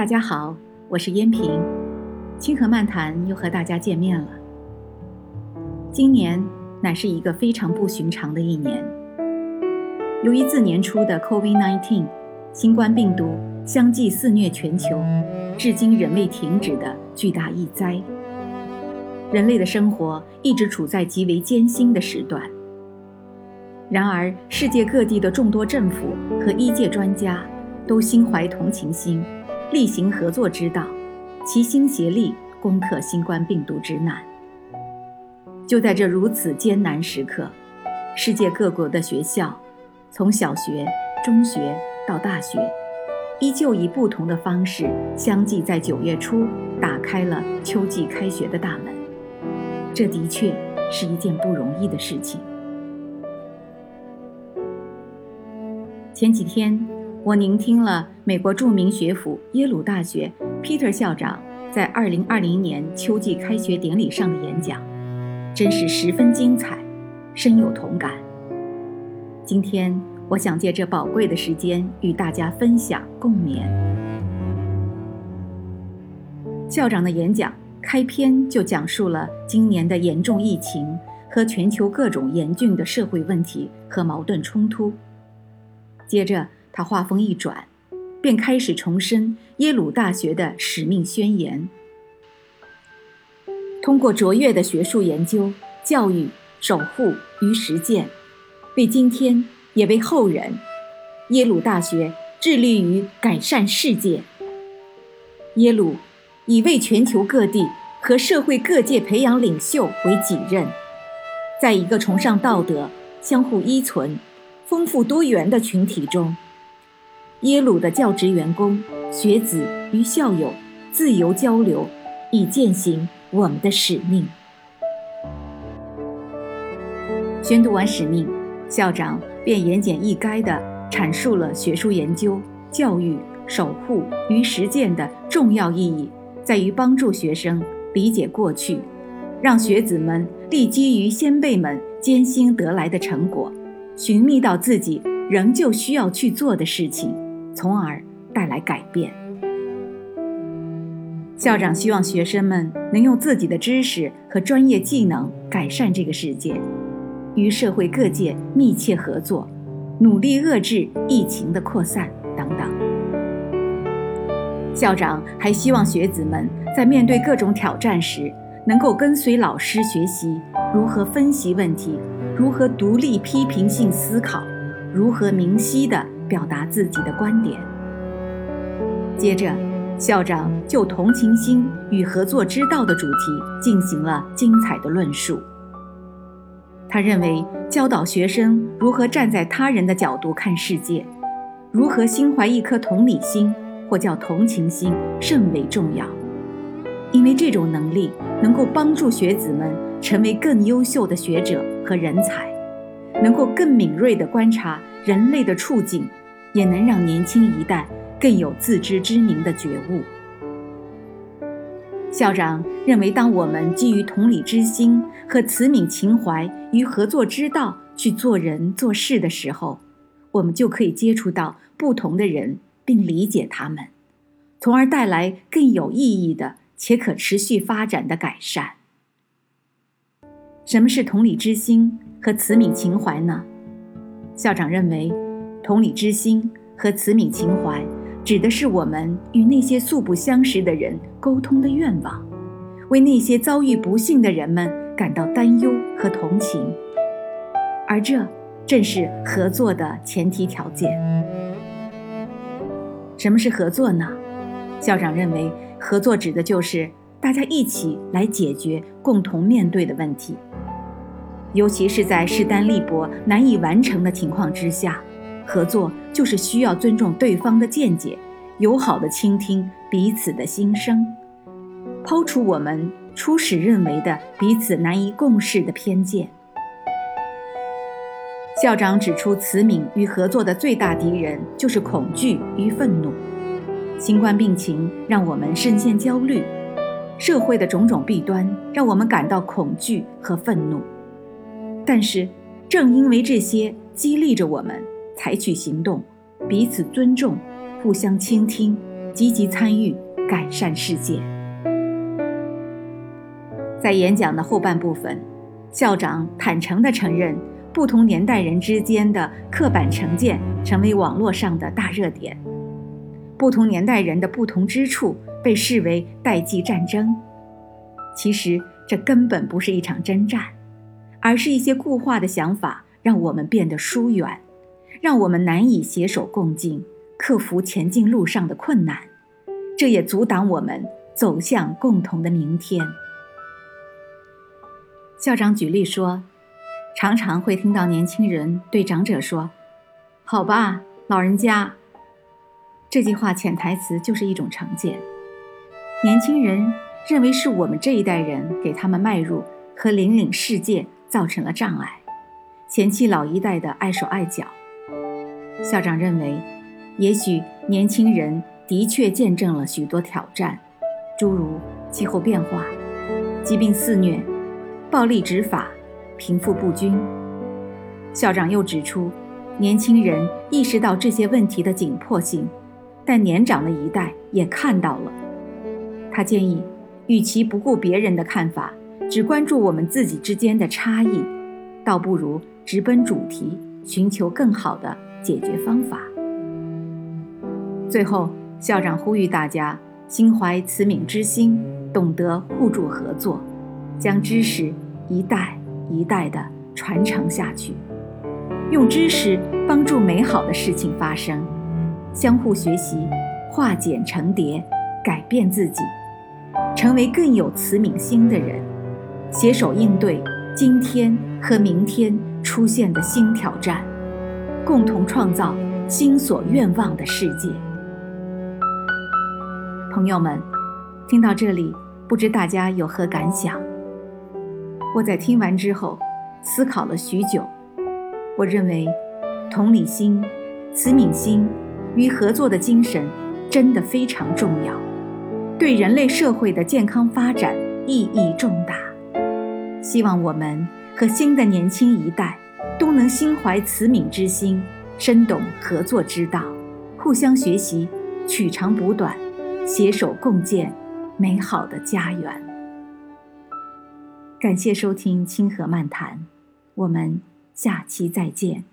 大家好，我是燕平，清河漫谈又和大家见面了。今年乃是一个非常不寻常的一年，由于自年初的 COVID-19 新冠病毒相继肆虐全球，至今仍未停止的巨大疫灾，人类的生活一直处在极为艰辛的时段。然而，世界各地的众多政府和医界专家都心怀同情心。力行合作之道，齐心协力攻克新冠病毒之难。就在这如此艰难时刻，世界各国的学校，从小学、中学到大学，依旧以不同的方式，相继在九月初打开了秋季开学的大门。这的确是一件不容易的事情。前几天。我聆听了美国著名学府耶鲁大学 Peter 校长在2020年秋季开学典礼上的演讲，真是十分精彩，深有同感。今天，我想借这宝贵的时间与大家分享共勉。校长的演讲开篇就讲述了今年的严重疫情和全球各种严峻的社会问题和矛盾冲突，接着。他话锋一转，便开始重申耶鲁大学的使命宣言：通过卓越的学术研究、教育、守护与实践，为今天也为后人，耶鲁大学致力于改善世界。耶鲁以为全球各地和社会各界培养领袖为己任，在一个崇尚道德、相互依存、丰富多元的群体中。耶鲁的教职员工、学子与校友自由交流，以践行我们的使命。宣读完使命，校长便言简意赅地阐述了学术研究、教育、守护与实践的重要意义，在于帮助学生理解过去，让学子们立基于先辈们艰辛得来的成果，寻觅到自己仍旧需要去做的事情。从而带来改变。校长希望学生们能用自己的知识和专业技能改善这个世界，与社会各界密切合作，努力遏制疫情的扩散等等。校长还希望学子们在面对各种挑战时，能够跟随老师学习如何分析问题，如何独立批评性思考，如何明晰的。表达自己的观点。接着，校长就同情心与合作之道的主题进行了精彩的论述。他认为，教导学生如何站在他人的角度看世界，如何心怀一颗同理心或叫同情心甚为重要，因为这种能力能够帮助学子们成为更优秀的学者和人才，能够更敏锐地观察人类的处境。也能让年轻一代更有自知之明的觉悟。校长认为，当我们基于同理之心和慈悯情怀与合作之道去做人做事的时候，我们就可以接触到不同的人，并理解他们，从而带来更有意义的且可持续发展的改善。什么是同理之心和慈悯情怀呢？校长认为。同理之心和慈悯情怀，指的是我们与那些素不相识的人沟通的愿望，为那些遭遇不幸的人们感到担忧和同情，而这正是合作的前提条件。什么是合作呢？校长认为，合作指的就是大家一起来解决共同面对的问题，尤其是在势单力薄、难以完成的情况之下。合作就是需要尊重对方的见解，友好的倾听彼此的心声，抛除我们初始认为的彼此难以共事的偏见。校长指出，慈悯与合作的最大敌人就是恐惧与愤怒。新冠病情让我们深陷焦虑，社会的种种弊端让我们感到恐惧和愤怒。但是，正因为这些激励着我们。采取行动，彼此尊重，互相倾听，积极参与，改善世界。在演讲的后半部分，校长坦诚地承认，不同年代人之间的刻板成见成为网络上的大热点，不同年代人的不同之处被视为代际战争。其实，这根本不是一场征战，而是一些固化的想法让我们变得疏远，让我们难以携手共进，克服前进路上的困难。这也阻挡我们走向共同的明天。校长举例说，常常会听到年轻人对长者说：“好吧，老人家。”这句话潜台词就是一种成见。年轻人认为是我们这一代人给他们迈入和引领世界造成了障碍，嫌弃老一代的碍手碍脚。校长认为，也许年轻人的确见证了许多挑战，诸如气候变化、疾病肆虐。暴力执法，贫富不均。校长又指出，年轻人意识到这些问题的紧迫性，但年长的一代也看到了。他建议，与其不顾别人的看法，只关注我们自己之间的差异，倒不如直奔主题，寻求更好的解决方法。最后，校长呼吁大家心怀慈悯之心，懂得互助合作。将知识一代一代的传承下去，用知识帮助美好的事情发生，相互学习，化茧成蝶，改变自己，成为更有慈悯心的人，携手应对今天和明天出现的新挑战，共同创造心所愿望的世界。朋友们，听到这里，不知大家有何感想？我在听完之后，思考了许久。我认为，同理心、慈悯心与合作的精神真的非常重要，对人类社会的健康发展意义重大。希望我们和新的年轻一代都能心怀慈悯之心，深懂合作之道，互相学习，取长补短，携手共建美好的家园。感谢收听《清河漫谈》，我们下期再见。